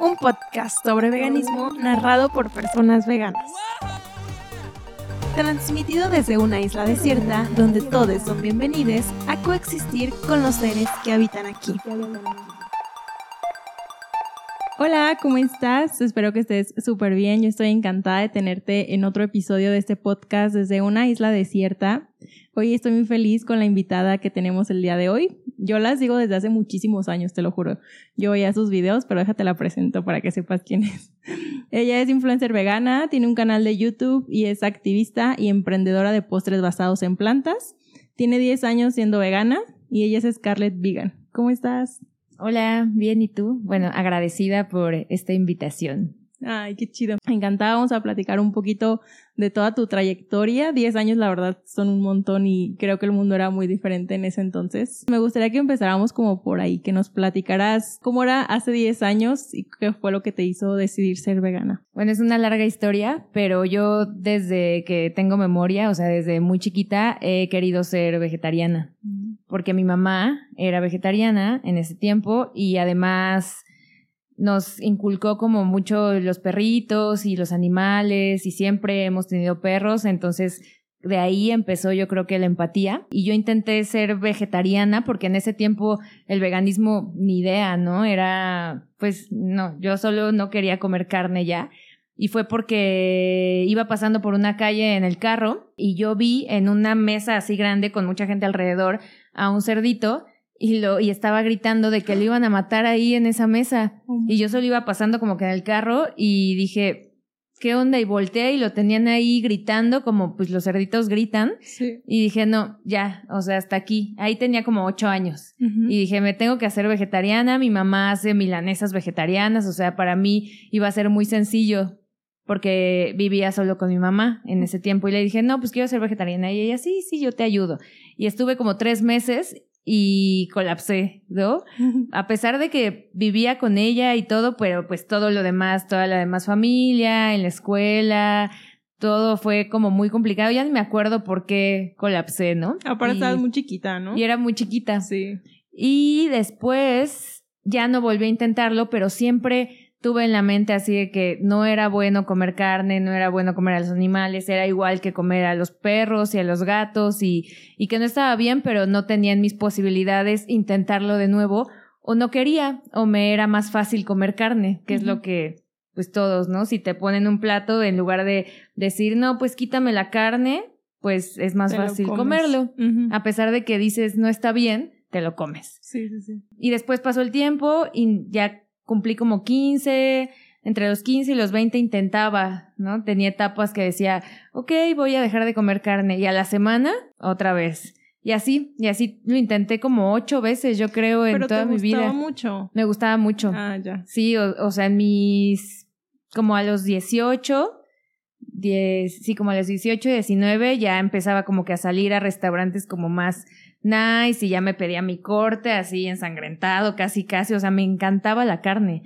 un podcast sobre veganismo narrado por personas veganas. Transmitido desde una isla desierta donde todos son bienvenidos a coexistir con los seres que habitan aquí. Hola, ¿cómo estás? Espero que estés súper bien. Yo estoy encantada de tenerte en otro episodio de este podcast desde una isla desierta. Hoy estoy muy feliz con la invitada que tenemos el día de hoy. Yo las digo desde hace muchísimos años, te lo juro. Yo veía sus videos, pero déjate la presento para que sepas quién es. Ella es influencer vegana, tiene un canal de YouTube y es activista y emprendedora de postres basados en plantas. Tiene 10 años siendo vegana y ella es Scarlett Vegan. ¿Cómo estás? Hola, bien, ¿y tú? Bueno, agradecida por esta invitación. Ay, qué chido. Encantada, vamos a platicar un poquito de toda tu trayectoria. Diez años, la verdad, son un montón y creo que el mundo era muy diferente en ese entonces. Me gustaría que empezáramos como por ahí, que nos platicaras cómo era hace diez años y qué fue lo que te hizo decidir ser vegana. Bueno, es una larga historia, pero yo desde que tengo memoria, o sea, desde muy chiquita, he querido ser vegetariana. Mm porque mi mamá era vegetariana en ese tiempo y además nos inculcó como mucho los perritos y los animales y siempre hemos tenido perros, entonces de ahí empezó yo creo que la empatía y yo intenté ser vegetariana porque en ese tiempo el veganismo ni idea, ¿no? Era pues no, yo solo no quería comer carne ya y fue porque iba pasando por una calle en el carro y yo vi en una mesa así grande con mucha gente alrededor a un cerdito y lo y estaba gritando de que lo iban a matar ahí en esa mesa. Y yo solo iba pasando como que en el carro y dije qué onda y volteé y lo tenían ahí gritando como pues los cerditos gritan. Y dije no ya o sea hasta aquí. Ahí tenía como ocho años. Y dije me tengo que hacer vegetariana mi mamá hace milanesas vegetarianas o sea para mí iba a ser muy sencillo porque vivía solo con mi mamá en ese tiempo. Y le dije, no, pues quiero ser vegetariana. Y ella, sí, sí, yo te ayudo. Y estuve como tres meses y colapsé, ¿no? A pesar de que vivía con ella y todo, pero pues todo lo demás, toda la demás familia, en la escuela, todo fue como muy complicado. Ya no me acuerdo por qué colapsé, ¿no? Aparte estabas muy chiquita, ¿no? Y era muy chiquita. Sí. Y después ya no volví a intentarlo, pero siempre tuve en la mente así de que no era bueno comer carne, no era bueno comer a los animales, era igual que comer a los perros y a los gatos y, y que no estaba bien, pero no tenía en mis posibilidades intentarlo de nuevo o no quería o me era más fácil comer carne, que es lo que pues todos, ¿no? Si te ponen un plato en lugar de decir, no, pues quítame la carne, pues es más fácil comerlo. A pesar de que dices no está bien, te lo comes. Sí, sí, sí. Y después pasó el tiempo y ya cumplí como 15, entre los 15 y los 20 intentaba, ¿no? Tenía etapas que decía, ok, voy a dejar de comer carne y a la semana otra vez. Y así, y así lo intenté como ocho veces, yo creo, en toda mi vida. Me gustaba mucho. Me gustaba mucho. Ah, ya. Sí, o, sea, en mis, como a los 18, 10, sí, como a los 18, 19, ya empezaba como que a salir a restaurantes como más nice y ya me pedía mi corte así ensangrentado, casi casi, o sea, me encantaba la carne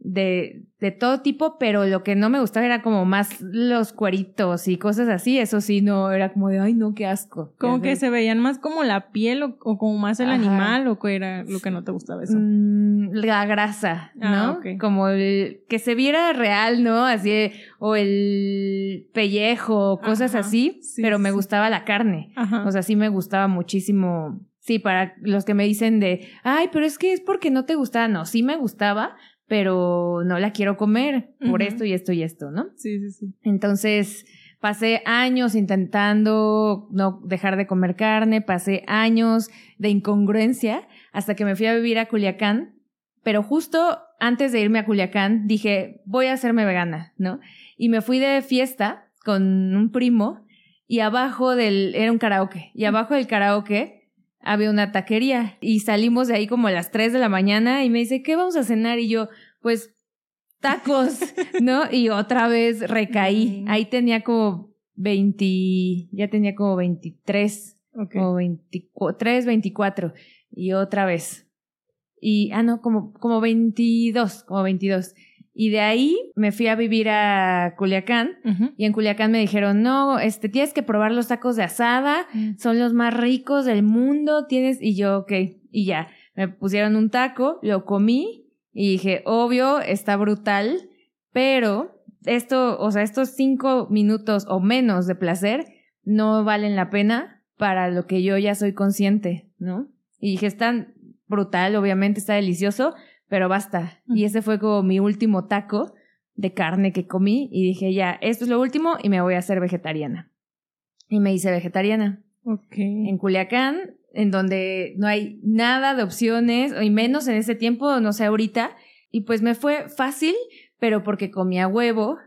de, de todo tipo, pero lo que no me gustaba era como más los cueritos y cosas así, eso sí, no, era como de, ay, no, qué asco. Como que se veían más como la piel o, como más el animal o qué era lo que no te gustaba eso. Mm, la grasa, ah, ¿no? Como el, que se viera real, ¿no? Así, o el pellejo, cosas así, pero me gustaba la carne. O sea, sí me gustaba muchísimo. Sí, para los que me dicen de, ay, pero es que es porque no te gustaba. No, sí me gustaba, pero no la quiero comer por esto y esto y esto, ¿no? Sí, sí, sí. Entonces, pasé años intentando no dejar de comer carne, pasé años de incongruencia hasta que me fui a vivir a Culiacán, pero justo antes de irme a Culiacán dije, voy a hacerme vegana, ¿no? Y me fui de fiesta con un primo y abajo del, era un karaoke, y abajo del karaoke había una taquería y salimos de ahí como a las 3 de la mañana y me dice, ¿qué vamos a cenar? Y yo, pues tacos, ¿no? Y otra vez recaí. Ahí tenía como 20, ya tenía como 23, como 23, 24 y otra vez. Y, ah, no, como, como 22, como 22. Y de ahí me fui a vivir a Culiacán y en Culiacán me dijeron, no, este, tienes que probar los tacos de asada, mm. son los más ricos del mundo, tienes, y yo, ok, y ya, me pusieron un taco, lo comí Y dije, obvio, está brutal, pero esto, o sea, estos cinco minutos o menos de placer no valen la pena para lo que yo ya soy consciente, ¿no? Y dije, está brutal, obviamente está delicioso, pero basta. Y ese fue como mi último taco de carne que comí y dije, ya, esto es lo último y me voy a hacer vegetariana. Y me hice vegetariana. Ok. En Culiacán, en donde no hay nada de opciones, y menos en ese tiempo, no sé, ahorita. Y pues me fue fácil, pero porque comía huevo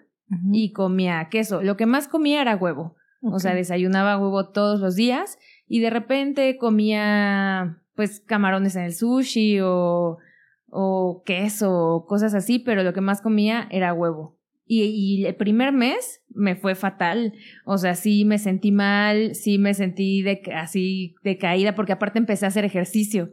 y comía queso. Lo que más comía era huevo. O sea, desayunaba huevo todos los días y de repente comía pues camarones en el sushi o, o queso o cosas así, pero lo que más comía era huevo. Y, el primer mes me fue fatal. O sea, sí me sentí mal, sí me sentí de, así decaída, porque aparte empecé a hacer ejercicio.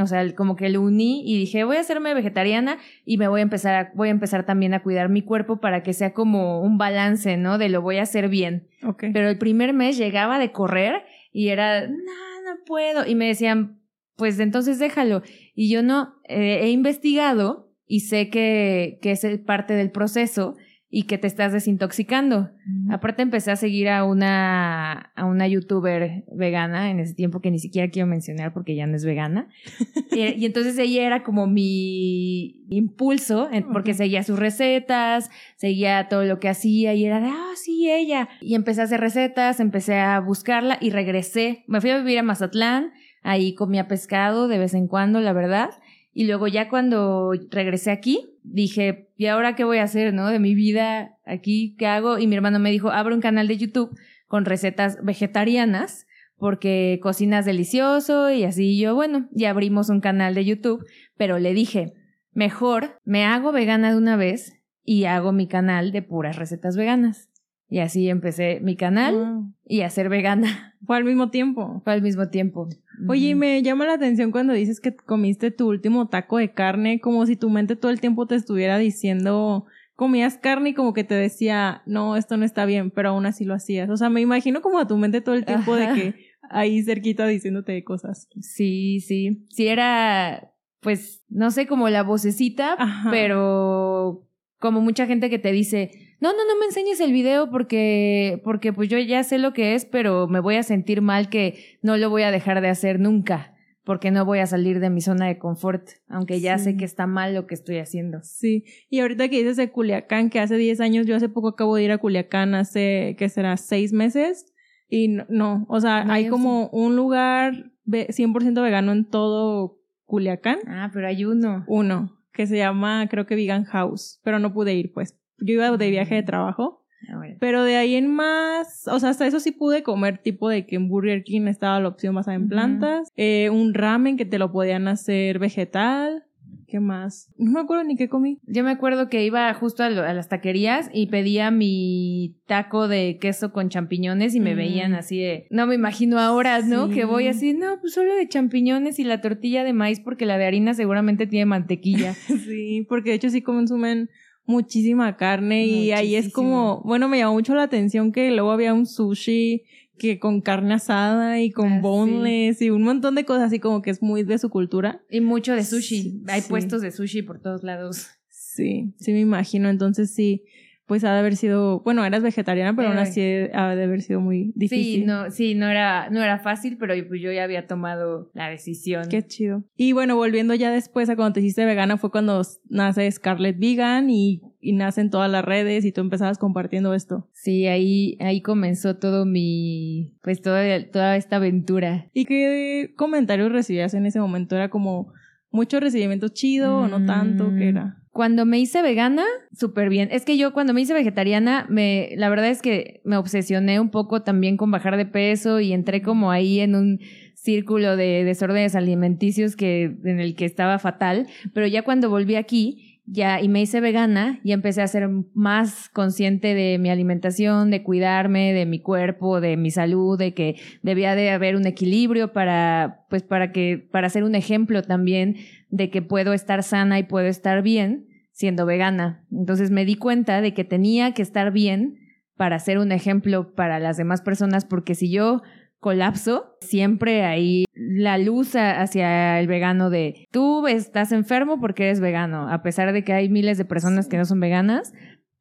O sea, como que lo uní y dije, voy a hacerme vegetariana y me voy a empezar a, voy a empezar también a cuidar mi cuerpo para que sea como un balance, ¿no? De lo voy a hacer bien. Pero el primer mes llegaba de correr y era, no, no puedo. Y me decían, pues entonces déjalo. Y yo no, eh, he investigado y sé que, que es parte del proceso y que te estás desintoxicando. Aparte empecé a seguir a una, a una youtuber vegana en ese tiempo que ni siquiera quiero mencionar porque ya no es vegana. y, entonces ella era como mi impulso, porque seguía sus recetas, seguía todo lo que hacía y era de, ah, sí, ella. Y empecé a hacer recetas, empecé a buscarla y regresé. Me fui a vivir a Mazatlán, ahí comía pescado de vez en cuando, la verdad. Y luego ya cuando regresé aquí, dije, ¿y ahora qué voy a hacer, no? De mi vida aquí, ¿qué hago? Y mi hermano me dijo, abre un canal de YouTube con recetas vegetarianas porque cocinas delicioso y así yo, bueno, ya abrimos un canal de YouTube, pero le dije, mejor me hago vegana de una vez y hago mi canal de puras recetas veganas. Y así empecé mi canal y a ser vegana. Fue al mismo tiempo. Fue al mismo tiempo. Oye, y me llama la atención cuando dices que comiste tu último taco de carne, como si tu mente todo el tiempo te estuviera diciendo, comías carne y como que te decía, no, esto no está bien, pero aún así lo hacías. O sea, me imagino como a tu mente todo el tiempo de que ahí cerquita diciéndote cosas. Sí, sí. Sí era, pues, no sé, como la vocecita, pero como mucha gente que te dice, no, no, no me enseñes el video porque, porque pues yo ya sé lo que es, pero me voy a sentir mal que no lo voy a dejar de hacer nunca, porque no voy a salir de mi zona de confort, aunque ya sé que está mal lo que estoy haciendo. Sí, y ahorita que dices de Culiacán, que hace 10 años, yo hace poco acabo de ir a Culiacán, hace, ¿qué será? ¿Seis meses? Y no, o sea, hay como un lugar 100% vegano en todo Culiacán. Ah, pero hay uno. Uno que se llama, creo que Vegan House, pero no pude ir, pues. Yo iba de viaje de trabajo. Ah, pero de ahí en más, o sea, hasta eso sí pude comer tipo de que en Burger King estaba la opción basada en plantas, eh, un ramen que te lo podían hacer vegetal, ¿Qué más? No me acuerdo ni qué comí. Yo me acuerdo que iba justo a, las taquerías y pedía mi taco de queso con champiñones y me mm. veían así de, no me imagino ahora, ¿no? Que voy así, no, pues solo de champiñones y la tortilla de maíz porque la de harina seguramente tiene mantequilla. sí, porque de hecho sí consumen muchísima carne y ahí es como, bueno, me llamó mucho la atención que luego había un sushi que con carne asada y con ah, boneless y un montón de cosas así como que es muy de su cultura. Y mucho de sushi. Hay puestos de sushi por todos lados. Sí, sí me imagino. Entonces sí, pues ha de haber sido, bueno, eras vegetariana, pero aún así ha de haber sido muy difícil. Sí, no, sí, no era, no era fácil, pero pues yo ya había tomado la decisión. Qué chido. Y bueno, volviendo ya después a cuando te hiciste vegana, fue cuando nace Scarlett Vegan y, y nacen todas las redes y tú empezabas compartiendo esto. Sí, ahí, ahí comenzó todo mi, pues toda, toda esta aventura. ¿Y qué comentarios recibías en ese momento? ¿Era como mucho recibimiento chido o no tanto? ¿Qué era? Cuando me hice vegana, súper bien. Es que yo cuando me hice vegetariana, me, la verdad es que me obsesioné un poco también con bajar de peso y entré como ahí en un círculo de desórdenes alimenticios que, en el que estaba fatal. Pero ya cuando volví aquí, ya, y me hice vegana, y empecé a ser más consciente de mi alimentación, de cuidarme, de mi cuerpo, de mi salud, de que debía de haber un equilibrio para, pues para que, para ser un ejemplo también de que puedo estar sana y puedo estar bien siendo vegana. Entonces me di cuenta de que tenía que estar bien para ser un ejemplo para las demás personas, porque si yo colapso, siempre ahí la luz hacia el vegano de tú estás enfermo porque eres vegano, a pesar de que hay miles de personas que no son veganas,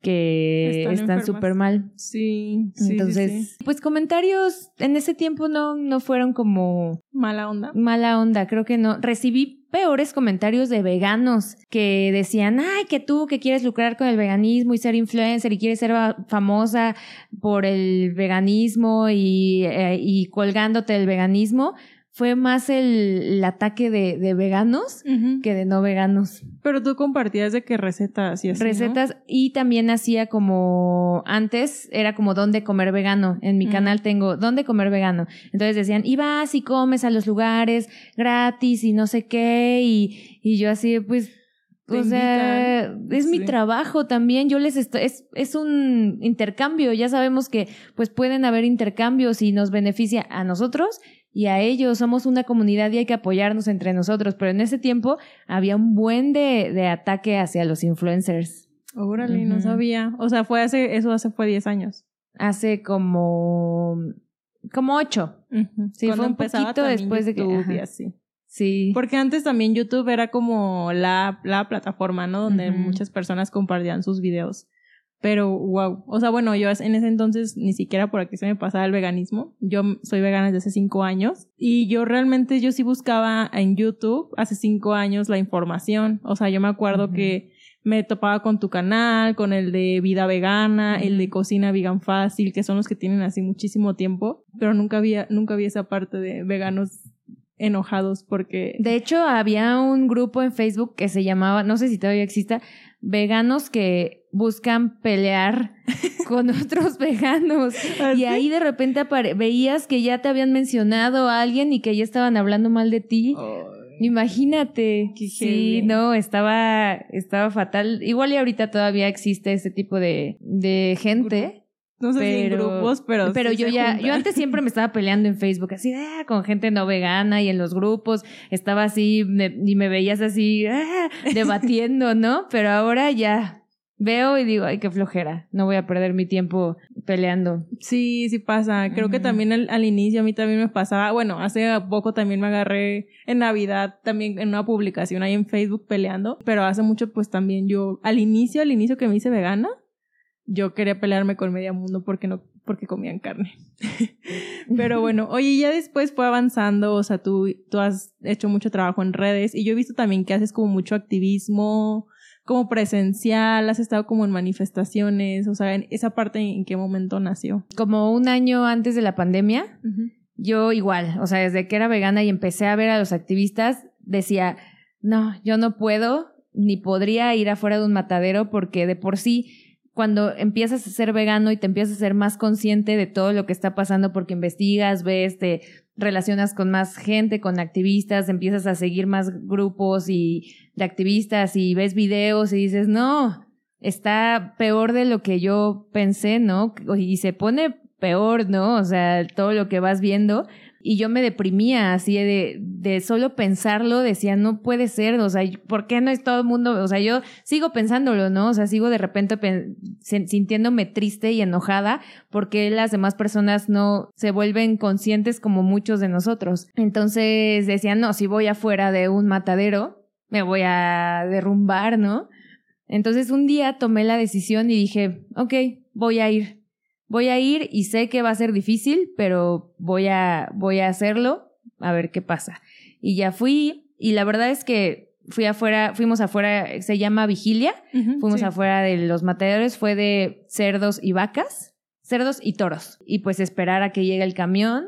que están súper mal. Sí, sí. Entonces, pues comentarios en ese tiempo no, no fueron como... Mala onda. Mala onda, creo que no. Recibí peores comentarios de veganos que decían, ay, que tú que quieres lucrar con el veganismo y ser influencer y quieres ser famosa por el veganismo y, eh, y colgándote del veganismo fue más el, ataque de, veganos que de no veganos. Pero tú compartías de qué recetas y así. Recetas y también hacía como antes era como dónde comer vegano. En mi canal tengo dónde comer vegano. Entonces decían, y vas y comes a los lugares gratis y no sé qué. Y, y yo así, pues o sea, es mi trabajo también. Yo les estoy, es, es un intercambio. Ya sabemos que pues pueden haber intercambios y nos beneficia a nosotros y a ellos. Somos una comunidad y hay que apoyarnos entre nosotros. Pero en ese tiempo había un buen de, de ataque hacia los influencers. Órale, no sabía. O sea, fue hace, eso hace fue 10 años. Hace como, como 8. Sí, fue un poquito después de que... sí. Sí. Porque antes también YouTube era como la, la plataforma, ¿no? Donde muchas personas compartían sus videos. Pero wow, o sea, bueno, yo en ese entonces ni siquiera por aquí se me pasaba el veganismo. Yo soy vegana desde hace cinco años y yo realmente yo sí buscaba en YouTube hace cinco años la información. O sea, yo me acuerdo que me topaba con tu canal, con el de vida vegana, el de cocina vegan fácil, que son los que tienen así muchísimo tiempo, pero nunca había, nunca había esa parte de veganos enojados porque... De hecho, había un grupo en Facebook que se llamaba, no sé si todavía exista, veganos que buscan pelear con otros veganos. ¿Ah, y ahí de repente veías que ya te habían mencionado a alguien y que ya estaban hablando mal de ti. Imagínate. sí, no, estaba, estaba fatal. Igual y ahorita todavía existe ese tipo de, de gente. No sé pero, si en grupos, pero. Pero yo ya, yo antes siempre me estaba peleando en Facebook, así, ah, con gente no vegana y en los grupos estaba así, y me veías así, ah, debatiendo, ¿no? Pero ahora ya veo y digo, ay, qué flojera, no voy a perder mi tiempo peleando. Sí, sí pasa. Creo que también al, al, inicio a mí también me pasaba, bueno, hace poco también me agarré en Navidad también en una publicación ahí en Facebook peleando, pero hace mucho pues también yo, al inicio, al inicio que me hice vegana, yo quería pelearme con medio mundo porque no porque comían carne. Pero bueno, oye, ya después fue avanzando, o sea, tú, tú has hecho mucho trabajo en redes y yo he visto también que haces como mucho activismo, como presencial, has estado como en manifestaciones, o sea, en esa parte en qué momento nació. Como un año antes de la pandemia, yo igual, o sea, desde que era vegana y empecé a ver a los activistas, decía, no, yo no puedo ni podría ir afuera de un matadero porque de por sí cuando empiezas a ser vegano y te empiezas a ser más consciente de todo lo que está pasando porque investigas, ves, te relacionas con más gente, con activistas, empiezas a seguir más grupos y de activistas y ves videos y dices, no, está peor de lo que yo pensé, ¿no? Y se pone peor, ¿no? O sea, todo lo que vas viendo y yo me deprimía así de, de solo pensarlo, decía, no puede ser, o sea, ¿por qué no es todo el mundo? O sea, yo sigo pensándolo, ¿no? O sea, sigo de repente sintiéndome triste y enojada porque las demás personas no se vuelven conscientes como muchos de nosotros. Entonces decía, no, si voy afuera de un matadero, me voy a derrumbar, ¿no? Entonces un día tomé la decisión y dije, ok, voy a ir voy a ir y sé que va a ser difícil, pero voy a, voy a hacerlo, a ver qué pasa. Y ya fui, y la verdad es que fui afuera, fuimos afuera, se llama Vigilia, fuimos afuera de los matadores, fue de cerdos y vacas, cerdos y toros. Y pues esperar a que llegue el camión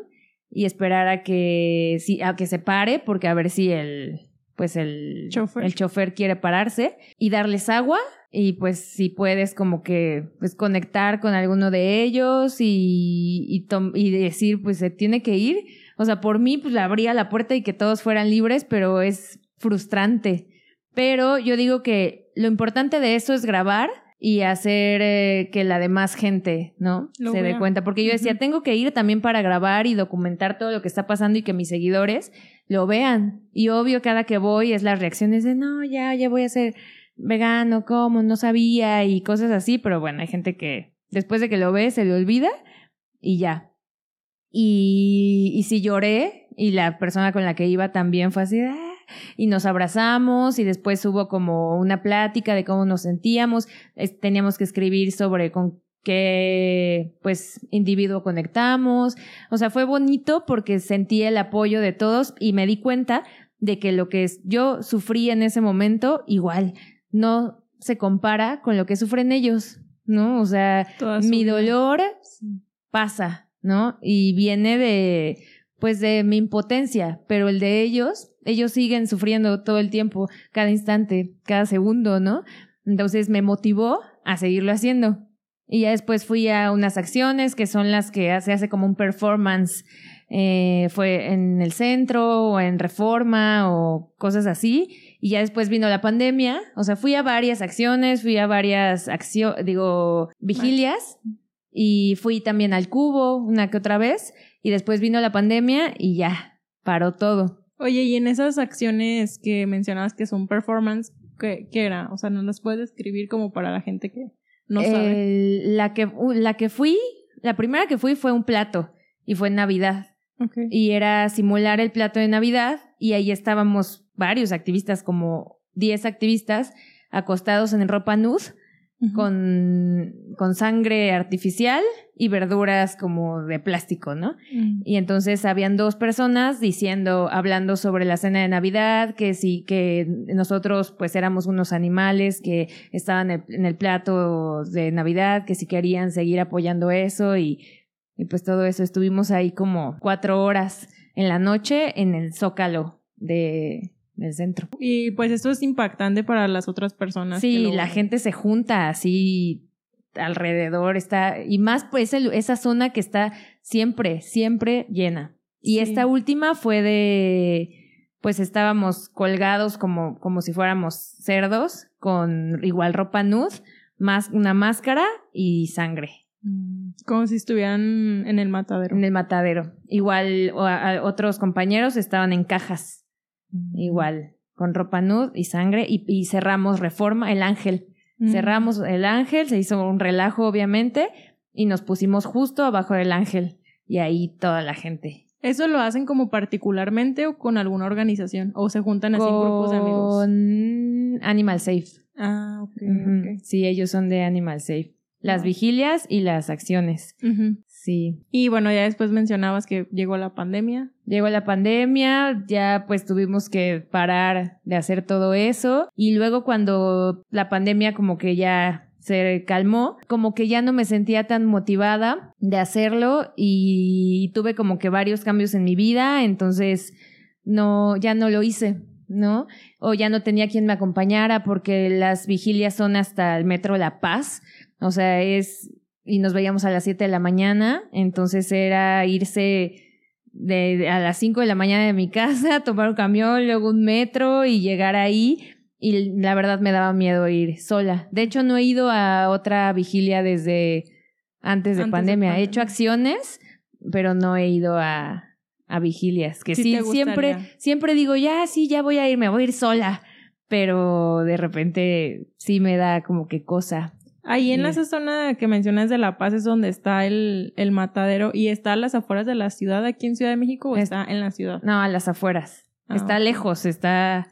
y esperar a que, sí, a que se pare, porque a ver si el, pues el el chofer quiere pararse y darles agua y pues si puedes como que pues conectar con alguno de ellos y, y, y, decir pues se tiene que ir. O sea, por mí pues le abría la puerta y que todos fueran libres, pero es frustrante. Pero yo digo que lo importante de eso es grabar y hacer eh, que la demás gente, ¿no? se dé cuenta. Porque yo decía, tengo que ir también para grabar y documentar todo lo que está pasando y que mis seguidores lo vean. Y obvio, cada que voy es las reacciones de, no, ya, ya voy a ser vegano, ¿cómo? No sabía y cosas así, pero bueno, hay gente que después de que lo ve se le olvida y ya. Y, y sí lloré y la persona con la que iba también fue así, "Ah", y nos abrazamos y después hubo como una plática de cómo nos sentíamos, teníamos que escribir sobre con qué pues individuo conectamos, o sea, fue bonito porque sentí el apoyo de todos y me di cuenta de que lo que yo sufrí en ese momento igual no se compara con lo que sufren ellos, ¿no? O sea, mi dolor pasa, ¿no? Y viene de, pues, de mi impotencia, pero el de ellos, ellos siguen sufriendo todo el tiempo, cada instante, cada segundo, ¿no? Entonces me motivó a seguirlo haciendo. Y ya después fui a unas acciones que son las que se hace como un performance, eh, fue en el centro o en reforma o cosas así. Y ya después vino la pandemia, o sea, fui a varias acciones, fui a varias acciones, digo, vigilias y fui también al cubo una que otra vez y después vino la pandemia y ya, paró todo. Oye, y en esas acciones que mencionabas que son performance, ¿qué, qué era? O sea, ¿nos las puedes describir como para la gente que no sabe? La, que, la que fui, la primera que fui fue un plato y fue en Navidad. Ok. Y era simular el plato de Navidad y ahí estábamos varios activistas, como 10 activistas, acostados en ropa nud, con, con sangre artificial y verduras como de plástico, ¿no? Mm. Y entonces habían dos personas diciendo, hablando sobre la cena de Navidad, que sí, que nosotros pues éramos unos animales que estaban en el, en el plato de Navidad, que si querían seguir apoyando eso y, y pues todo eso. Estuvimos ahí como cuatro horas en la noche en el zócalo de, del centro. Y pues esto es impactante para las otras personas. que Sí, lo- la gente se junta así alrededor, está, y más pues el- esa zona que está siempre, siempre llena. Y Sí. esta última fue de, pues estábamos colgados como, como si fuéramos cerdos, con igual ropa nud, más una máscara y sangre Mm. Como si estuvieran en el matadero. en el matadero. Igual a- otros compañeros estaban en cajas. Igual, con ropa nud y sangre, y, y cerramos reforma, el ángel. Mm. Cerramos el ángel, se hizo un relajo obviamente y nos pusimos justo abajo del ángel y ahí toda la gente. ¿Eso lo hacen como particularmente o con alguna organización? ¿O se juntan así en grupos de amigos? Con Animal Safe. Ah, ok, Ujú. ok. Sí, ellos son de Animal Safe. Las Wow. vigilias y las acciones. Sí. Y bueno, ya después mencionabas que llegó la pandemia. Llegó la pandemia, ya pues tuvimos que parar de hacer todo eso y luego cuando la pandemia como que ya se calmó, como que ya no me sentía tan motivada de hacerlo y tuve como que varios cambios en mi vida, entonces no, ya no lo hice, ¿no? O ya no tenía quien me acompañara porque las vigilias son hasta el metro La Paz, o sea, es, y nos veíamos a las 7 de la mañana, entonces era irse de, de- a las 5 de la mañana de mi casa, tomar un camión, luego un metro y llegar ahí. Y la verdad me daba miedo ir sola. De hecho, no he ido a otra vigilia desde antes de Antes de pandemia. He pandemia. hecho acciones, pero no he ido a, a vigilias. Que Sí sí, siempre, siempre digo, ya, sí, ya voy a ir, me voy a ir sola. Pero de repente sí me da como que cosa. Ahí en Sí. esa zona que mencionas de La Paz es donde está el, el matadero y está a las afueras de la ciudad aquí en Ciudad de México o Es- está en la ciudad. No, a las afueras. Ah, está lejos, está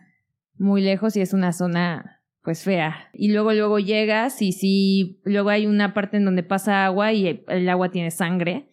muy lejos y es una zona pues fea. Y luego luego llegas y sí, luego hay una parte en donde pasa agua y el agua tiene sangre.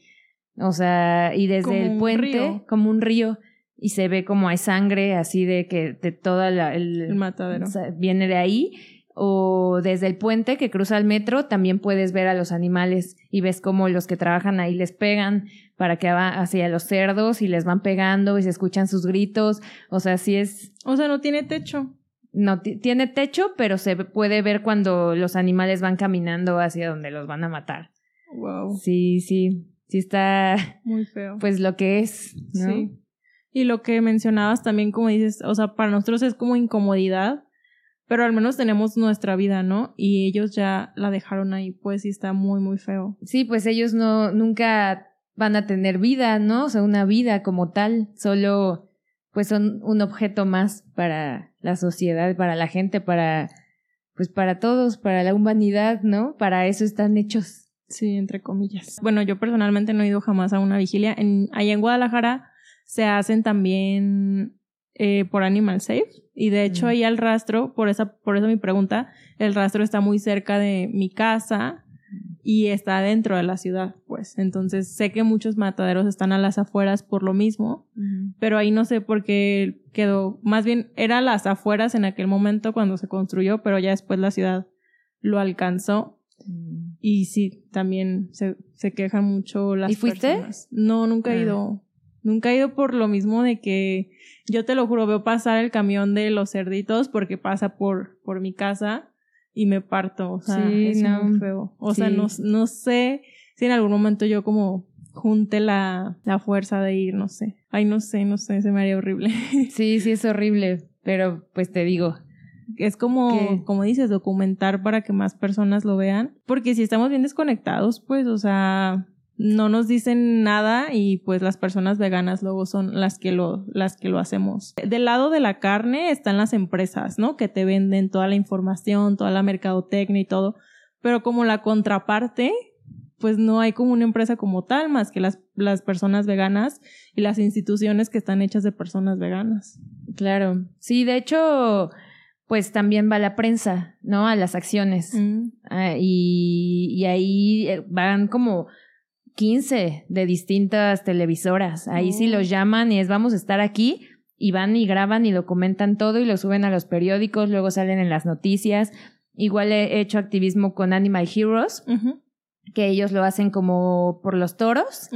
O sea, y desde Como el puente, río. como un río, y se ve como hay sangre así de que de toda la el, El matadero. o sea, viene de ahí. O desde el puente que cruza el metro, también puedes ver a los animales y ves cómo los que trabajan ahí les pegan para que va hacia los cerdos y les van pegando y se escuchan sus gritos. O sea, sí es, O sea, no tiene techo. no ti- tiene techo, pero se puede ver cuando los animales van caminando hacia donde los van a matar. Wow. Sí, sí, sí está, Muy feo. pues lo que es, ¿no? Sí. Y lo que mencionabas también, como dices, o sea, para nosotros es como incomodidad, pero al menos tenemos nuestra vida, ¿no? Y ellos ya la dejaron ahí, pues sí está muy, muy feo. Sí, pues ellos no, nunca van a tener vida, ¿no? O sea, una vida como tal, solo pues son un objeto más para la sociedad, para la gente, para, pues para todos, para la humanidad, ¿no? Para eso están hechos. Sí, entre comillas. Bueno, yo personalmente no he ido jamás a una vigilia. En, allá en Guadalajara se hacen también eh, por Animal Safe. Y de hecho, Mm. ahí el rastro, por, esa, por eso mi pregunta, el rastro está muy cerca de mi casa y está dentro de la ciudad, pues. Entonces sé que muchos mataderos están a las afueras por lo mismo, pero ahí no sé por qué quedó. Más bien era a las afueras en aquel momento cuando se construyó, pero ya después la ciudad lo alcanzó. Y sí, también se, se quejan mucho las ¿Y fuiste? personas. No, nunca he Ah. ido. Nunca he ido por lo mismo de que yo te lo juro, veo pasar el camión de los cerditos porque pasa por, por mi casa y me parto. O sea, Sí, es no. muy feo. O sea, no, no sé si en algún momento yo como junte la, la fuerza de ir, no sé. Ay, no sé, no sé, se me haría horrible. Sí, sí es horrible, pero pues te digo, Es como, ¿Qué? como dices, documentar para que más personas lo vean. Porque si estamos bien desconectados, pues, o sea, no nos dicen nada y pues las personas veganas luego son las que lo, las que lo hacemos. Del lado de la carne están las empresas, ¿no? Que te venden toda la información, toda la mercadotecnia y todo. Pero como la contraparte, pues no hay como una empresa como tal, más que las, las personas veganas y las instituciones que están hechas de personas veganas. claro. Sí, de hecho, pues también va la prensa, ¿no? A las acciones. Mm. Ah, y, y ahí eh, van como 15 de distintas televisoras. Ahí sí Oh. los llaman y es vamos a estar aquí y van y graban y documentan todo y lo suben a los periódicos, luego salen en las noticias. Igual he hecho activismo con Animal Heroes, que ellos lo hacen como por los toros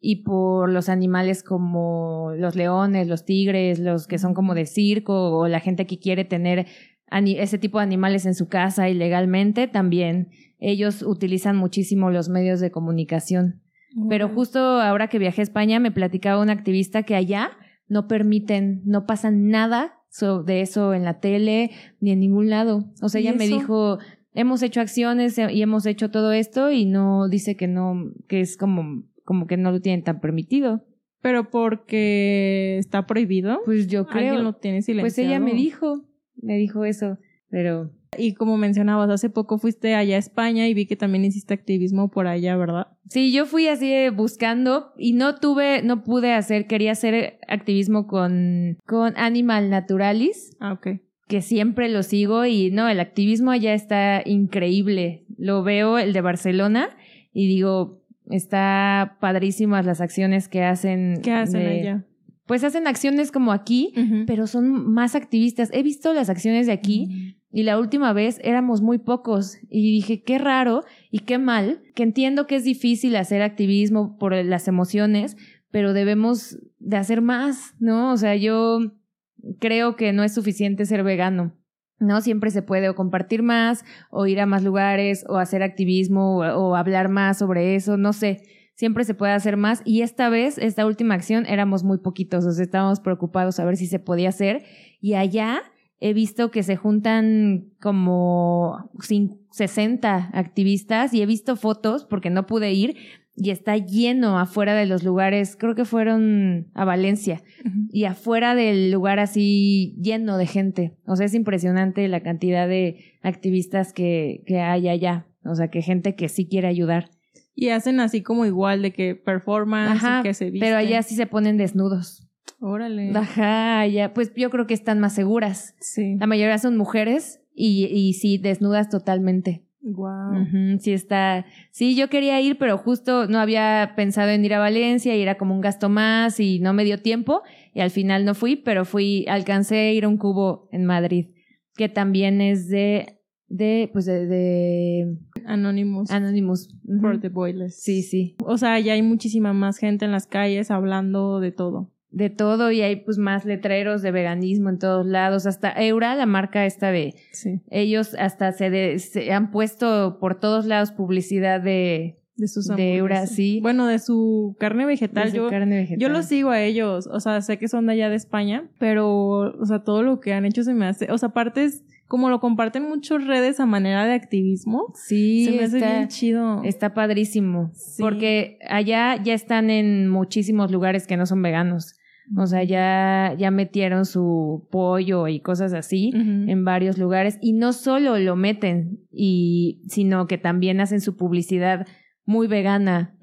y por los animales como los leones, los tigres, los que son como de circo o la gente que quiere tener ese tipo de animales en su casa ilegalmente, también ellos utilizan muchísimo los medios de comunicación. Pero justo ahora que viajé a España me platicaba un activista que allá no permiten, no pasa nada so- de eso en la tele ni en ningún lado. O sea, ¿Y ella me dijo, hemos hecho acciones eh, y hemos hecho todo esto y no dice que no, que es como, como que no lo tienen tan permitido. Pero porque está prohibido. Pues yo creo. Alguien lo tiene silenciado. Pues ella me dijo, me dijo eso, pero Y como mencionabas, hace poco fuiste allá a España y vi que también hiciste activismo por allá, ¿verdad? Sí, yo fui así buscando y no tuve, no pude hacer, quería hacer activismo con, con Animal Naturalis, Ah, ok. que siempre lo sigo y no, el activismo allá está increíble. Lo veo, el de Barcelona, y digo, está padrísimas las acciones que hacen. ¿Qué hacen de- allá? Pues hacen acciones como aquí, pero son más activistas. He visto las acciones de aquí y la última vez éramos muy pocos y dije, qué raro y qué mal, que entiendo que es difícil hacer activismo por las emociones, pero debemos de hacer más, ¿no? O sea, yo creo que no es suficiente ser vegano. ¿no? Siempre se puede o compartir más, o ir a más lugares, o hacer activismo, o, o hablar más sobre eso, no sé. Siempre se puede hacer más. Y esta vez, esta última acción, éramos muy poquitos, o sea, estábamos preocupados a ver si se podía hacer. Y allá he visto que se juntan como cin- 60 activistas y he visto fotos porque no pude ir y está lleno afuera de los lugares, creo que fueron a Valencia y afuera del lugar así lleno de gente. O sea, es impresionante la cantidad de activistas que, que hay allá. O sea, que gente que sí quiere ayudar. Y hacen así como igual de que performance Ajá, y que se visten. pero allá sí se ponen desnudos. Órale. Ajá, allá, pues yo creo que están más seguras. Sí. La mayoría son mujeres y, y sí, desnudas totalmente. Wow. Sí está. Sí, yo quería ir, pero justo no había pensado en ir a Valencia y era como un gasto más y no me dio tiempo y al final no fui, pero fui, alcancé a ir a un cubo en Madrid, que también es de, de, pues de, de Anonymous Anonymous. For the Boilers. Sí, sí. O sea, ya hay muchísima más gente en las calles hablando de todo. De todo y hay pues más letreros de veganismo en todos lados, hasta Eura, la marca esta de, Sí. ellos hasta se, de- se han puesto por todos lados publicidad de, De sus De Eura, sí. Bueno, de su carne vegetal. de su yo, carne vegetal. yo los sigo a ellos. O sea, sé que son de allá de España, pero, o sea, todo lo que han hecho se me hace. O sea, aparte es como lo comparten muchas redes a manera de activismo. Sí, se me hace está, bien chido. está padrísimo. Sí. Porque allá ya están en muchísimos lugares que no son veganos. O sea, ya, ya metieron su pollo y cosas así en varios lugares. Y no solo lo meten, y, sino que también hacen su publicidad muy vegana.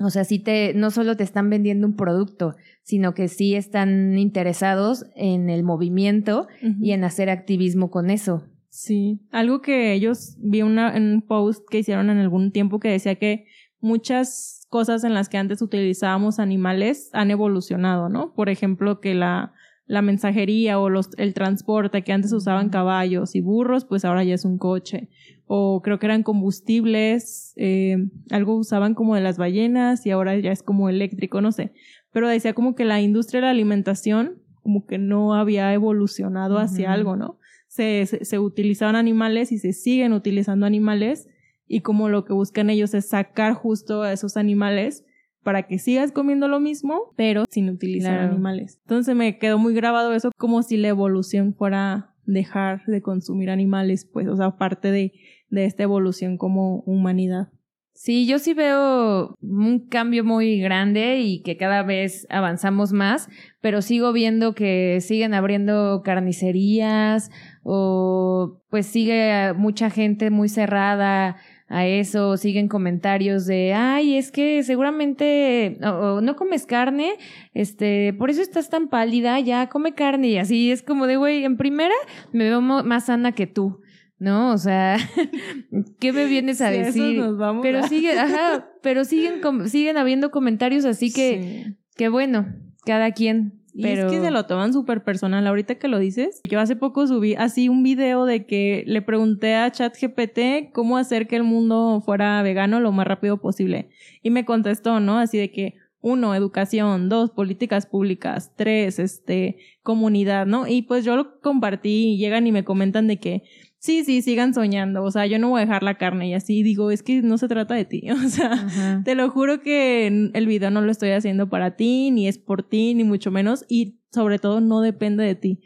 O sea, sí te, no solo te están vendiendo un producto, sino que sí están interesados en el movimiento y en hacer activismo con eso. Sí, algo que ellos vi una, en un post que hicieron en algún tiempo que decía que muchas cosas en las que antes utilizábamos animales han evolucionado, ¿no? Por ejemplo, que la, la mensajería o los, el transporte que antes usaban caballos y burros, pues ahora ya es un coche. O creo que eran combustibles, eh, algo usaban como de las ballenas y ahora ya es como eléctrico, no sé. Pero decía como que la industria de la alimentación como que no había evolucionado hacia algo, ¿no? se, se, utilizaban animales y se siguen utilizando animales y como lo que buscan ellos es sacar justo a esos animales para que sigas comiendo lo mismo, pero sin utilizar animales. Entonces me quedó muy grabado eso como si la evolución fuera dejar de consumir animales, pues, o sea, parte de, de esta evolución como humanidad. Sí, yo sí veo un cambio muy grande y que cada vez avanzamos más, pero sigo viendo que siguen abriendo carnicerías o pues sigue mucha gente muy cerrada a eso, siguen comentarios de, ay, es que seguramente no comes carne, este, por eso estás tan pálida, ya come carne y así es como de, güey, en primera me veo más sana que tú. ¿No? O sea, ¿qué me vienes a decir? pero sigue, ajá, pero siguen, siguen habiendo comentarios así que, que bueno, cada quien. Pero... es que se lo toman súper personal. Ahorita que lo dices, yo hace poco subí así un video de que le pregunté a ChatGPT cómo hacer que el mundo fuera vegano lo más rápido posible. Y me contestó, ¿no? Así de que, uno, educación, dos, políticas públicas, tres, este, comunidad, ¿no? Y pues yo lo compartí y llegan y me comentan de que, sí, sí, sigan soñando, o sea, yo no voy a dejar la carne y así digo, es que no se trata de ti, o sea, te lo juro que el video no lo estoy haciendo para ti, ni es por ti, ni mucho menos, y sobre todo no depende de ti.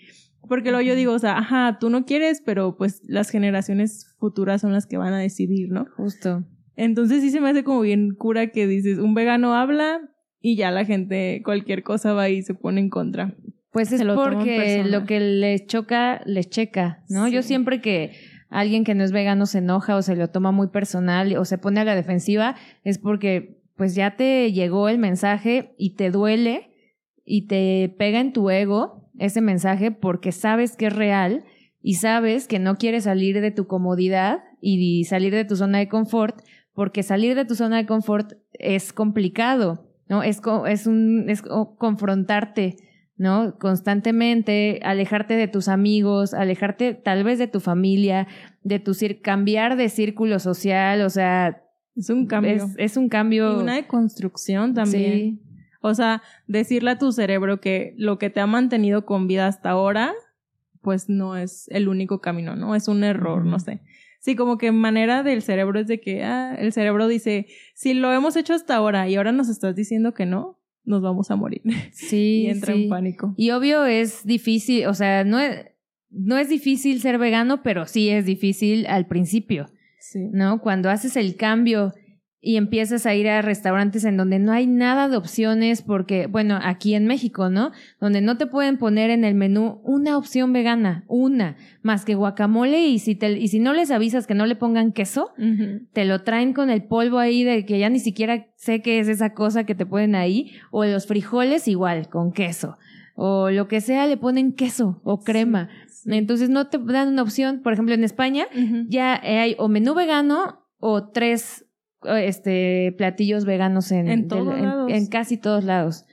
Porque luego yo digo, o sea, ajá, tú no quieres, pero pues las generaciones futuras son las que van a decidir, ¿no? Justo. Entonces sí se me hace como bien cura que dices, un vegano habla y ya la gente, cualquier cosa va y se pone en contra. Pues es porque lo que les choca, les checa, ¿no? Yo siempre que alguien que no es vegano se enoja o se lo toma muy personal o se pone a la defensiva, es porque pues ya te llegó el mensaje y te duele y te pega en tu ego ese mensaje porque sabes que es real y sabes que no quieres salir de tu comodidad y salir de tu zona de confort, porque salir de tu zona de confort es complicado, ¿no? Es, es, un, es confrontarte ¿no? Constantemente, alejarte de tus amigos, alejarte tal vez de tu familia, de tu cambiar de círculo social, o sea... Es un cambio. Es, un cambio. Y una deconstrucción también. Sí. O sea, decirle a tu cerebro que lo que te ha mantenido con vida hasta ahora, pues no es el único camino, ¿no? Es un error, no sé. Sí, como que manera del cerebro es de que, ah, el cerebro dice, si lo hemos hecho hasta ahora y ahora nos estás diciendo que no, nos vamos a morir. Sí. y entra en pánico. Y obvio es difícil, o sea, no es, no es difícil ser vegano, pero sí es difícil al principio. Sí. ¿No? Cuando haces el cambio y empiezas a ir a restaurantes en donde no hay nada de opciones porque, bueno, aquí en México, ¿no? Donde no te pueden poner en el menú una opción vegana, una, más que guacamole y si te, y si no les avisas que no le pongan queso, te lo traen con el polvo ahí de que ya ni siquiera sé qué es esa cosa que te ponen ahí, o los frijoles igual, con queso, o lo que sea le ponen queso o crema. Entonces no te dan una opción, por ejemplo, en España ya hay o menú vegano o tres este platillos veganos en, en, casi todos lados.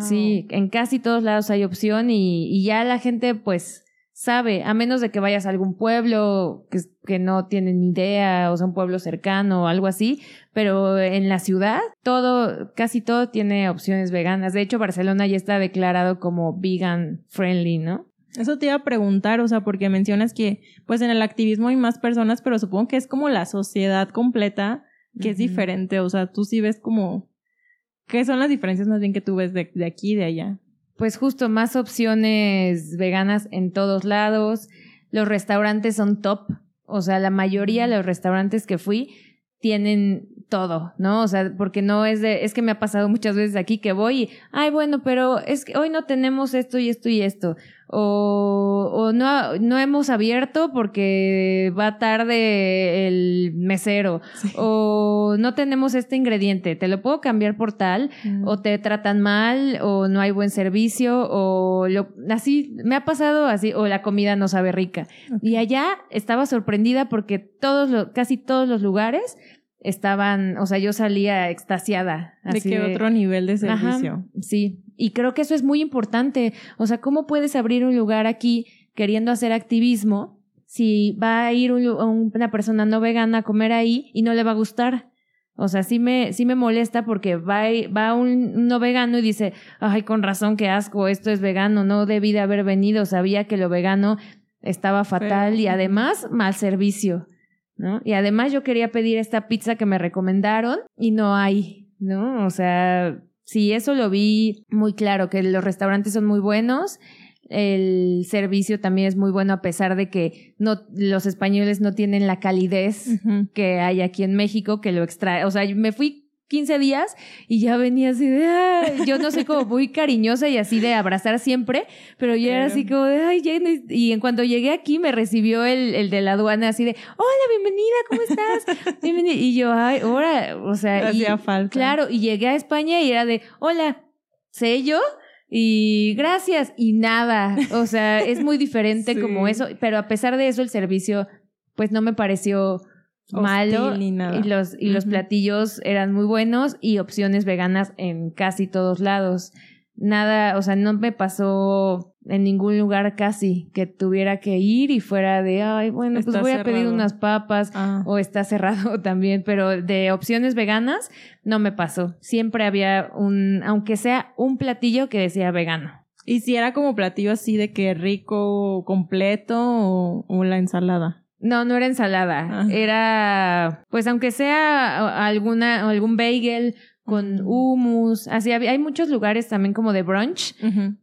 Sí, en casi todos lados hay opción y, y, ya la gente pues sabe, a menos de que vayas a algún pueblo que, que no tienen idea o sea un pueblo cercano o algo así, pero en la ciudad todo, casi todo tiene opciones veganas. De hecho, Barcelona ya está declarado como vegan friendly, ¿no? Eso te iba a preguntar, o sea, porque mencionas que pues en el activismo hay más personas, pero supongo que es como la sociedad completa que es diferente, o sea, tú sí ves como... ¿Qué son las diferencias más bien que tú ves de, de aquí y de allá? Pues justo más opciones veganas en todos lados. Los restaurantes son top. O sea, la mayoría de los restaurantes que fui tienen todo, ¿no? O sea, porque no es de, es que me ha pasado muchas veces aquí que voy y, ay, bueno, pero es que hoy no tenemos esto y esto y esto. O, o no, no hemos abierto porque va tarde el mesero, o no tenemos este ingrediente, te lo puedo cambiar por tal, Mm. o te tratan mal, o no hay buen servicio, o lo, así, me ha pasado así, o la comida no sabe rica. Y allá estaba sorprendida porque todos los, casi todos los lugares estaban, o sea, yo salía extasiada. de así que otro nivel de Ajá, servicio. sí, y creo que eso es muy importante. O sea, ¿cómo puedes abrir un lugar aquí queriendo hacer activismo si va a ir un- un- una persona no vegana a comer ahí y no le va a gustar? O sea, sí me, sí me molesta porque va, va un no vegano y dice, ay, con razón, qué asco, esto es vegano, no debí de haber venido, sabía que lo vegano estaba fatal y además mal servicio, ¿no? Y además yo quería pedir esta pizza que me recomendaron y no hay, ¿no? O sea, sí, eso lo vi muy claro, que los restaurantes son muy buenos, el servicio también es muy bueno a pesar de que no, los españoles no tienen la calidez que hay aquí en México, que lo extrae. O sea, me fui 15 días y ya venía así de, "Ay", yo no soy como muy cariñosa y así de abrazar siempre, pero yo era así como de, ay, ya no-". y en cuando llegué aquí me recibió el, el de la aduana así de, hola, bienvenida, ¿cómo estás? Bienvenida. Y yo, ay, ahora, o sea, y- falta. claro, y llegué a España y era de, hola, sello. Y gracias, y nada. O sea, es muy diferente Sí. como eso, pero a pesar de eso, el servicio, pues no me pareció malo y los y los platillos eran muy buenos y opciones veganas en casi todos lados. Nada, o sea, no me pasó en ningún lugar casi que tuviera que ir y fuera de, ay, bueno, pues voy a pedir unas papas Ah. o está cerrado también, pero de opciones veganas no me pasó. Siempre había un, aunque sea un platillo que decía vegano. Y si era como platillo así de que rico, completo o, o la ensalada. No, no era ensalada. Ah. Era, pues aunque sea alguna, algún bagel con Mm. hummus, así hay muchos lugares también como de brunch,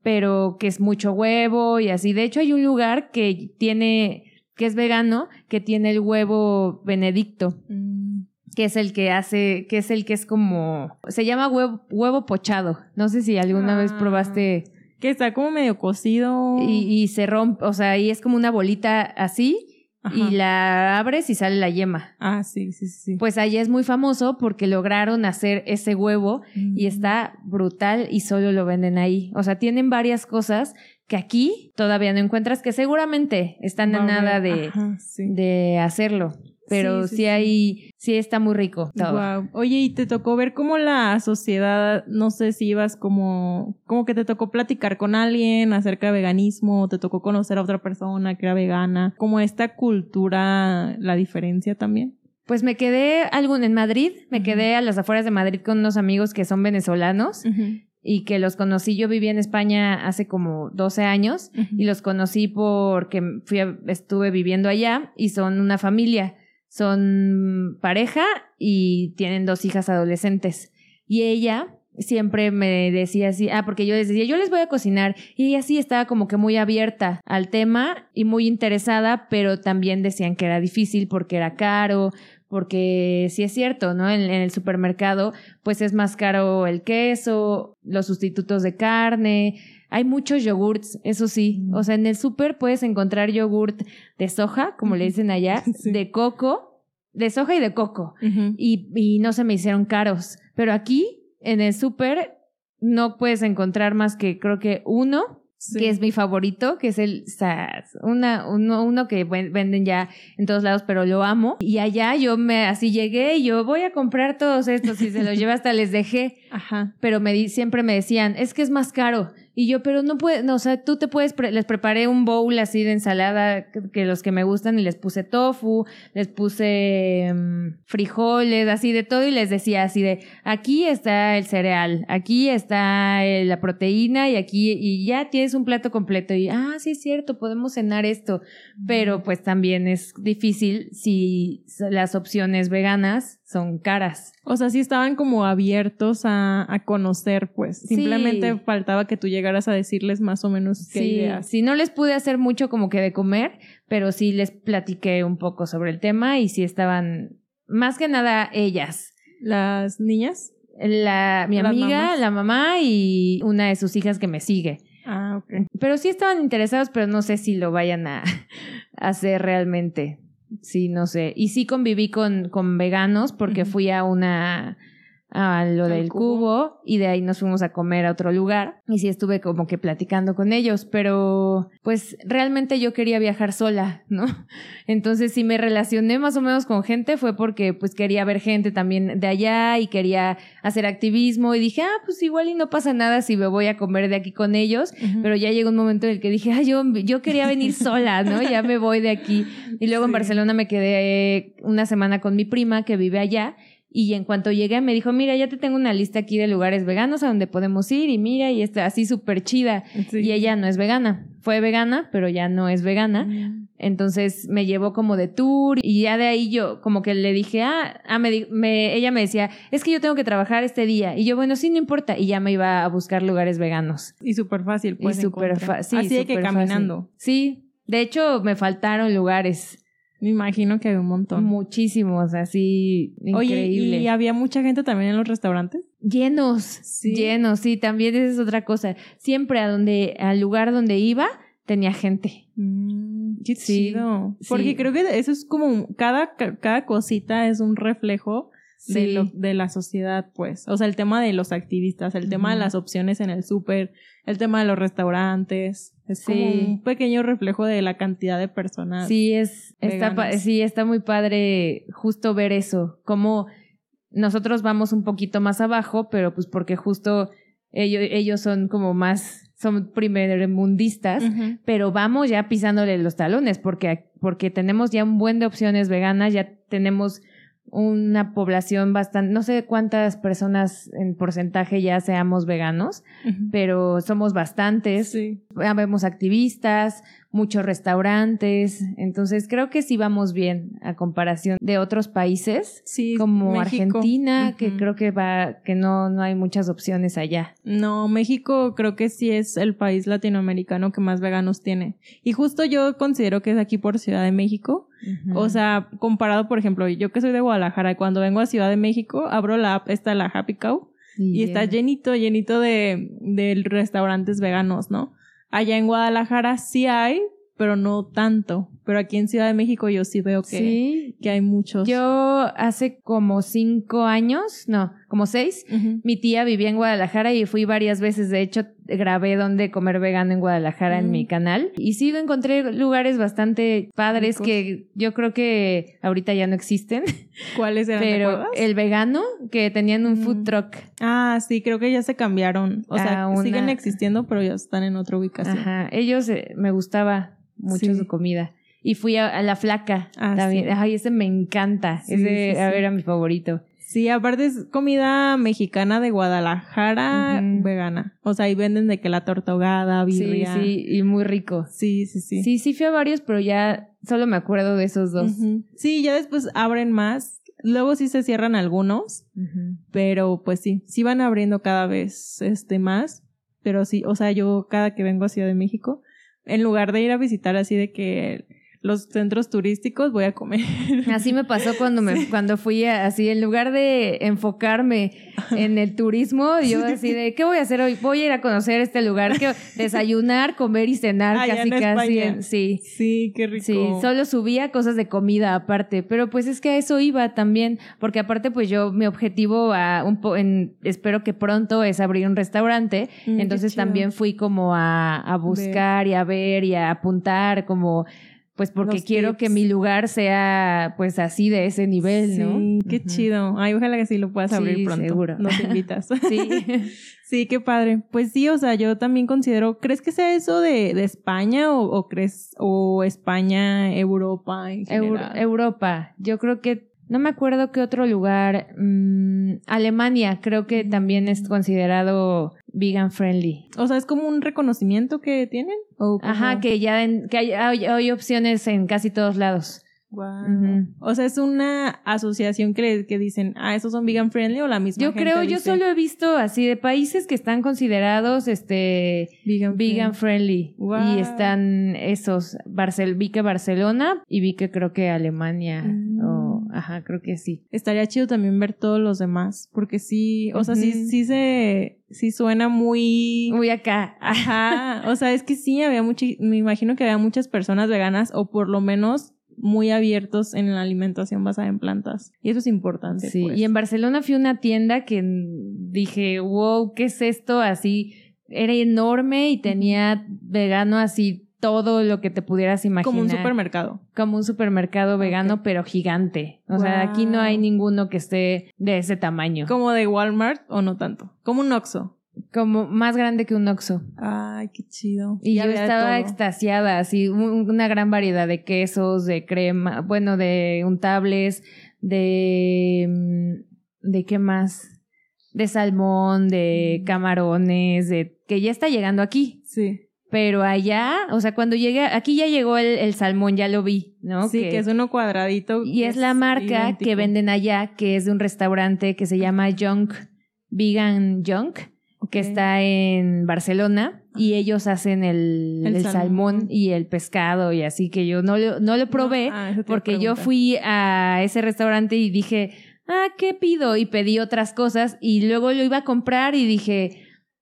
pero que es mucho huevo y así. De hecho, hay un lugar que tiene, que es vegano, que tiene el huevo benedicto, Mm. que es el que hace, que es el que es como, se llama huevo, huevo pochado. No sé si alguna vez Ah. probaste Que está como medio cocido. y, y se rompe, o sea, y es como una bolita así Ajá. y la abres y sale la yema. Ah, sí, sí, sí. Pues allá es muy famoso porque lograron hacer ese huevo y Mm. está brutal y solo lo venden ahí. O sea, tienen varias cosas que aquí todavía no encuentras que seguramente están a a nada de, Ajá, sí. de hacerlo. Pero Sí, sí, hay, sí está muy rico todo. Oye, ¿y te tocó ver cómo la sociedad, no sé si ibas como, como que te tocó platicar con alguien acerca de veganismo, te tocó conocer a otra persona que era vegana, como esta cultura, la diferencia también? Pues me quedé algún en Madrid, me quedé a las afueras de Madrid con unos amigos que son venezolanos y que los conocí. Yo vivía en España hace como 12 años y los conocí porque fui a- estuve viviendo allá y son una familia, son pareja y tienen dos hijas adolescentes. Y ella siempre me decía así, ah, porque yo les decía, yo les voy a cocinar. Y ella sí estaba como que muy abierta al tema y muy interesada, pero también decían que era difícil porque era caro, porque sí es cierto, ¿no? En, en el supermercado, pues es más caro el queso, los sustitutos de carne. Hay muchos yogurts, eso sí. Mm. O sea, en el súper puedes encontrar yogurt de soja, como le dicen allá, Sí. de coco, de soja y de coco y, y no se me hicieron caros. Pero aquí, en el súper, no puedes encontrar más que creo que uno, Sí. que es mi favorito, que es el Saz. Una, uno, uno que ven- venden ya en todos lados, pero lo amo. Y allá yo me así llegué y yo voy a comprar todos estos y se los llevé hasta les dejé. Ajá. Pero me di- siempre me decían, es que es más caro. Y yo, pero no puedes, no, o sea, tú te puedes, pre- les preparé un bowl así de ensalada que, que los que me gustan y les puse tofu, les puse mm, frijoles, así de todo y les decía así de, aquí está el cereal, aquí está eh, la proteína y aquí, y ya tienes un plato completo y, ah, sí es cierto, podemos cenar esto. Pero pues también es difícil si las opciones veganas son caras. O sea, sí estaban como abiertos a, a conocer, pues. Sí. Simplemente faltaba que tú llegaras a decirles más o menos qué Sí, ideas. sí, no les pude hacer mucho como que de comer, pero sí les platiqué un poco sobre el tema y sí estaban, más que nada ellas. Las niñas. La, mi amiga, mamás. la mamá y una de sus hijas que me sigue. Ah, ok. Pero sí estaban interesados, pero no sé si lo vayan a hacer realmente. Sí, no sé. Y sí conviví con, con veganos porque fui a una a lo del cubo. cubo. y de ahí nos fuimos a comer a otro lugar y sí estuve como que platicando con ellos, pero pues realmente yo quería viajar sola, ¿no? Entonces si me relacioné más o menos con gente fue porque pues quería ver gente también de allá y quería hacer activismo y dije, ah, pues igual y no pasa nada si me voy a comer de aquí con ellos, pero ya llegó un momento en el que dije, ah, yo, yo quería venir sola, ¿no? Ya me voy de aquí. Y luego en. Barcelona me quedé una semana con mi prima que vive allá. Y en cuanto llegué me dijo, mira, ya te tengo una lista aquí de lugares veganos a donde podemos ir y mira, y está así súper chida. Sí. Y ella no es vegana. Fue vegana, pero ya no es vegana. Mm. Entonces me llevó como de tour y ya de ahí yo como que le dije, ah, ah, me, me- ella me decía, es que yo tengo que trabajar este día. Y yo, bueno, sí, no importa. Y ya me iba a buscar lugares veganos. Y súper fácil, pues. y súper fácil. Así de que caminando. Sí. De hecho, me faltaron lugares. Me imagino que hay un montón. Muchísimos, así increíble. Oye, ¿y había mucha gente también en los restaurantes? Llenos, Sí. llenos, sí, también esa es otra cosa. Siempre a donde, al lugar donde iba, tenía gente. Mm, qué Sí, chido. sí. Porque creo que eso es como cada, ca- cada cosita es un reflejo de, Sí. lo, de la sociedad, pues. O sea, el tema de los activistas, el tema de las opciones en el súper, el tema de los restaurantes. Es como Sí. un pequeño reflejo de la cantidad de personas. Sí, es, está, sí, está muy padre justo ver eso, como nosotros vamos un poquito más abajo, pero pues porque justo ellos, ellos son como más, son primermundistas, pero vamos ya pisándole los talones porque, porque tenemos ya un buen de opciones veganas, ya tenemos una población bastante, no sé cuántas personas en porcentaje ya seamos veganos, pero somos bastantes. Sí. Vemos activistas, muchos restaurantes, entonces creo que sí vamos bien a comparación de otros países Sí, como México. Argentina, que creo que va que no no hay muchas opciones allá. No, México creo que sí es el país latinoamericano que más veganos tiene. Y justo yo considero que es aquí por Ciudad de México. O sea, comparado, por ejemplo, yo que soy de Guadalajara cuando vengo a Ciudad de México, abro la app, está la Happy Cow y está llenito, llenito de, de restaurantes veganos, ¿no? Allá en Guadalajara sí hay, pero no tanto. Pero aquí en Ciudad de México yo sí veo que, Sí. que hay muchos. Yo hace como cinco años, no, como seis, mi tía vivía en Guadalajara y fui varias veces. De hecho, grabé donde comer vegano en Guadalajara en Mm. mi canal. Y sí, encontré lugares bastante padres Ricos. que yo creo que ahorita ya no existen. ¿Cuáles eran? ¿te Pero el vegano, que tenían un food Mm. truck. Ah, sí, creo que ya se cambiaron. O sea, una- siguen existiendo, pero ya están en otra ubicación. Ajá. Ellos eh, me gustaba mucho Sí. su comida. Y fui a, a La Flaca Ah, también. sí. Ay, ese me encanta. Sí, ese a ver, era mi favorito. Sí, aparte es comida mexicana de Guadalajara vegana. O sea, ahí venden de que la torta ahogada, Sí, birria. sí, y muy rico. Sí, sí, sí. Sí, sí fui a varios, pero ya solo me acuerdo de esos dos. Sí, ya después abren más. Luego sí se cierran algunos, pero pues sí, sí van abriendo cada vez este más. Pero sí, o sea, yo cada que vengo a Ciudad de México, en lugar de ir a visitar así de que los centros turísticos, voy a comer. Así me pasó cuando me cuando fui a- así en lugar de enfocarme en el turismo, yo así de ¿qué voy a hacer hoy? Voy a ir a conocer este lugar, que desayunar, comer y cenar Allá casi en casi en- sí. Sí, qué rico. Sí, solo subía cosas de comida aparte, pero pues es que a eso iba también, porque aparte pues yo mi objetivo a un po en espero que pronto es abrir un restaurante, Mm, entonces también fui como a, a buscar y a ver y a apuntar como pues porque Los quiero tips. que mi lugar sea pues así de ese nivel, ¿no? Sí, qué Ujú. chido. Ay, ojalá que sí lo puedas Sí, abrir pronto. seguro. Nos invitas. Sí. Sí, qué padre. Pues sí, o sea, yo también considero, ¿crees que sea eso de, de España o, o crees, o España, Europa en general? Europa. Yo creo que no me acuerdo qué otro lugar. mm, Alemania creo que también es considerado vegan friendly. o sea, ¿es como un reconocimiento que tienen? ¿O Ajá, que ya en- que hay, hay- hay opciones en casi todos lados. Ujú. O sea, es una asociación que, que dicen, ah, esos son vegan friendly o la misma Yo gente creo, yo solo he visto así de países que están considerados este vegan, vegan friendly Wow. y están esos Barcel vi que Barcelona y vi que creo que Alemania Mm. o ajá, creo que sí. Estaría chido también ver todos los demás, porque sí, o sea, sí, sí se, sí suena muy... Muy acá. Ajá, o sea, es que sí, había mucho, me imagino que había muchas personas veganas o por lo menos muy abiertos en la alimentación basada en plantas. Y eso es importante. Sí, pues. y en Barcelona fui a una tienda que dije, wow, ¿qué es esto? Así, era enorme y tenía vegano así todo lo que te pudieras imaginar. Como un supermercado. Como un supermercado vegano, pero gigante. O sea, aquí no hay ninguno que esté de ese tamaño. Como de Walmart o no tanto. Como un Oxxo. Como más grande que un Oxxo. Ay, qué chido. Y, yo estaba extasiada, así, una gran variedad de quesos, de crema, bueno, de untables, de... Mm, ¿De qué más? De salmón, de mm. camarones, de... que ya está llegando aquí. Sí. Pero allá, o sea, cuando llegué, aquí ya llegó el, salmón, ya lo vi, ¿no? Sí, que, es uno cuadradito. Y es, la marca que venden allá, que es de un restaurante que se llama Junk, Vegan Junk, que está en Barcelona. Y ellos hacen el, el, salmón. y el pescado y así que yo no lo, no lo probé ah, porque yo fui a ese restaurante y dije, ah, ¿qué pido? Y pedí otras cosas y luego lo iba a comprar y dije,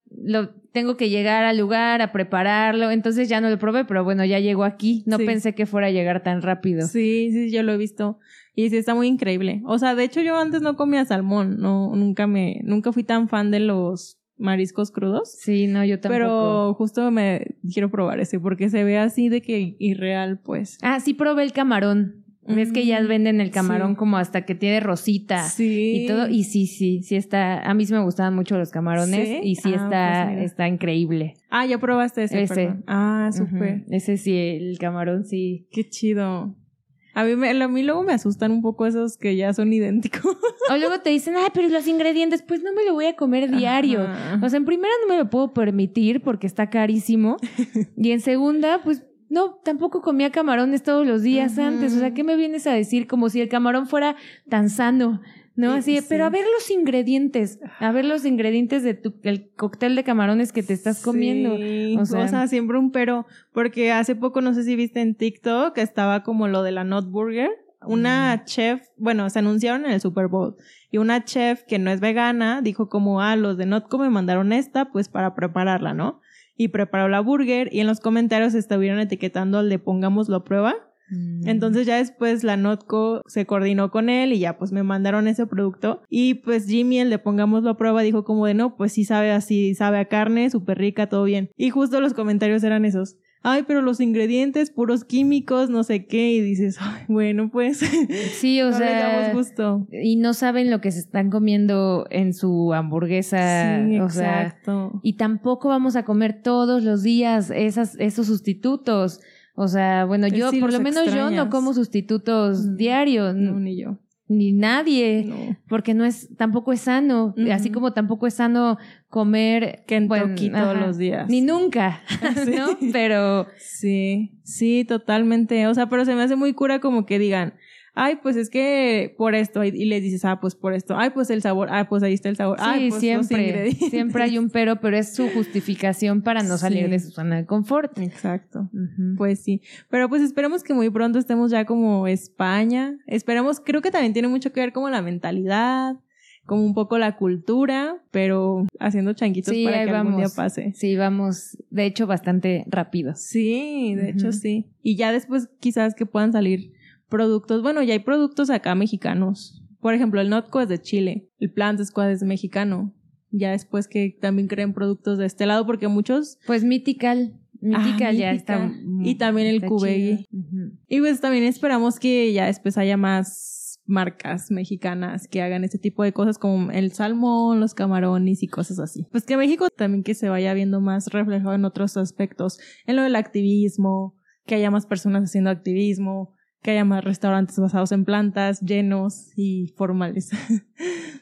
lo tengo que llegar al lugar a prepararlo, entonces ya no lo probé, pero bueno, ya llegó aquí, no pensé que fuera a llegar tan rápido. Sí, sí, yo lo he visto y sí está muy increíble. O sea, de hecho yo antes no comía salmón, no nunca me nunca fui tan fan de los mariscos crudos. Sí, no, yo tampoco. Pero justo me quiero probar ese porque se ve así de que irreal, pues. Ah, sí probé el camarón. Ves que ya venden el camarón como hasta que tiene rosita y todo. Y sí, sí, sí está. A mí sí me gustaban mucho los camarones y sí ah, está, pues está increíble. Ah, ya probaste ese. Ese. Ah, súper. Ese sí, el camarón sí. Qué chido. A mí, me, a mí luego me asustan un poco esos que ya son idénticos. O luego te dicen, ay, pero los ingredientes, pues no me lo voy a comer diario. O sea, en primera no me lo puedo permitir porque está carísimo. y en segunda, pues no, tampoco comía camarones todos los días antes. O sea, ¿qué me vienes a decir? Como si el camarón fuera tan sano. ¿no? Así, pero a ver los ingredientes, a ver los ingredientes de tu, el cóctel de camarones que te estás comiendo. O sea, siempre un pero, porque hace poco, no sé si viste en TikTok, estaba como lo de la Not Burger. Una mm. chef, bueno, se anunciaron en el Super Bowl y una chef que no es vegana dijo como, ah, los de Notco me mandaron esta, pues para prepararla, ¿no? Y preparó la burger y en los comentarios estuvieron etiquetando al de pongámoslo a prueba. Mm. Entonces ya después la Notco se coordinó con él y ya pues me mandaron ese producto y pues Jimmy el de pongámoslo a prueba dijo como de no, pues sí sabe así, sabe a carne, súper rica, todo bien. Y justo los comentarios eran esos ay, pero los ingredientes puros químicos, no sé qué, y dices, ay, bueno, pues. Sí, o sea. gusto. Y no saben lo que se están comiendo en su hamburguesa. Sí, o exacto. y tampoco vamos a comer todos los días esas, esos sustitutos. O sea, bueno, yo, por lo menos yo no como sustitutos mm. diarios. No, ni yo ni nadie, porque no es, tampoco es sano, así como tampoco es sano comer Kentucky todos los días. Ni nunca, ¿no? Pero sí, sí, totalmente, o sea, pero se me hace muy cura como que digan, ay, pues es que por esto, y, les dices, ah, pues por esto, ay, pues el sabor, ah, pues ahí está el sabor, sí, pues siempre, siempre hay un pero, pero es su justificación para no salir de su zona de confort. Exacto, pues sí, pero pues esperemos que muy pronto estemos ya como España, esperemos, creo que también tiene mucho que ver como la mentalidad, como un poco la cultura, pero haciendo changuitos para que algún día pase. Sí, vamos, de hecho, bastante rápido. Sí, de hecho sí. Y ya después quizás que puedan salir productos, bueno, ya hay productos acá mexicanos. Por ejemplo, el Notco es de Chile, el Plant Squad es mexicano. Ya después que también creen productos de este lado, porque muchos... Pues Mythical. Mythical ya está. Y también el Cubegui. Y pues también esperamos que ya después haya más marcas mexicanas que hagan este tipo de cosas como el salmón, los camarones y cosas así. Pues que México también que se vaya viendo más reflejado en otros aspectos, en lo del activismo, que haya más personas haciendo activismo, que haya más restaurantes basados en plantas, llenos y formales.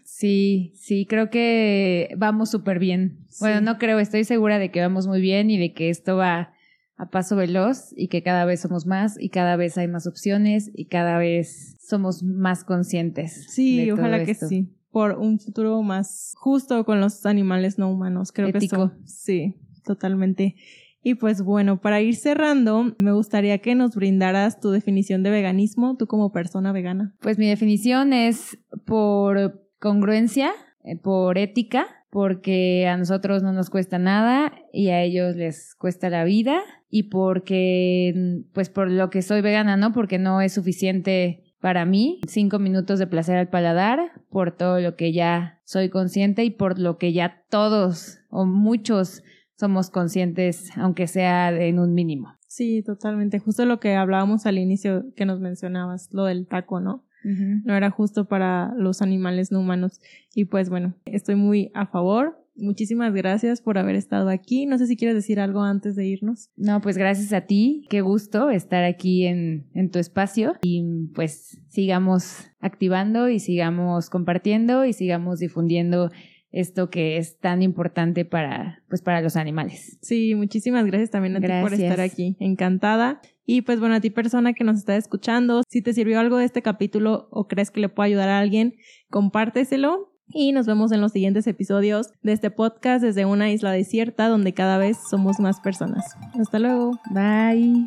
Sí, sí, creo que vamos súper bien. Bueno, no creo, estoy segura de que vamos muy bien y de que esto va a paso veloz y que cada vez somos más y cada vez hay más opciones y cada vez somos más conscientes. Sí, ojalá que sí. Por un futuro más justo con los animales no humanos. Creo que eso. Sí, totalmente. Y pues bueno, para ir cerrando, me gustaría que nos brindaras tu definición de veganismo, tú como persona vegana. Pues mi definición es por congruencia, eh, por ética, porque a nosotros no nos cuesta nada y a ellos les cuesta la vida y porque, pues por lo que soy vegana, ¿no? Porque no es suficiente para mí, cinco minutos de placer al paladar, por todo lo que ya soy consciente y por lo que ya todos o muchos somos conscientes, aunque sea en un mínimo. Sí, totalmente. Justo lo que hablábamos al inicio que nos mencionabas, lo del taco, ¿no? No era justo para los animales no humanos. Y pues bueno, estoy muy a favor. Muchísimas gracias por haber estado aquí. No sé si quieres decir algo antes de irnos. No, pues gracias a ti. Qué gusto estar aquí en, en tu espacio y pues sigamos activando y sigamos compartiendo y sigamos difundiendo esto que es tan importante para, pues, para los animales. Sí, muchísimas gracias también a ti por estar aquí. Encantada. Y pues bueno, a ti persona que nos está escuchando, si te sirvió algo de este capítulo o crees que le puede ayudar a alguien, compárteselo. Y nos vemos en los siguientes episodios de este podcast desde una isla desierta donde cada vez somos más personas. Hasta luego. Bye.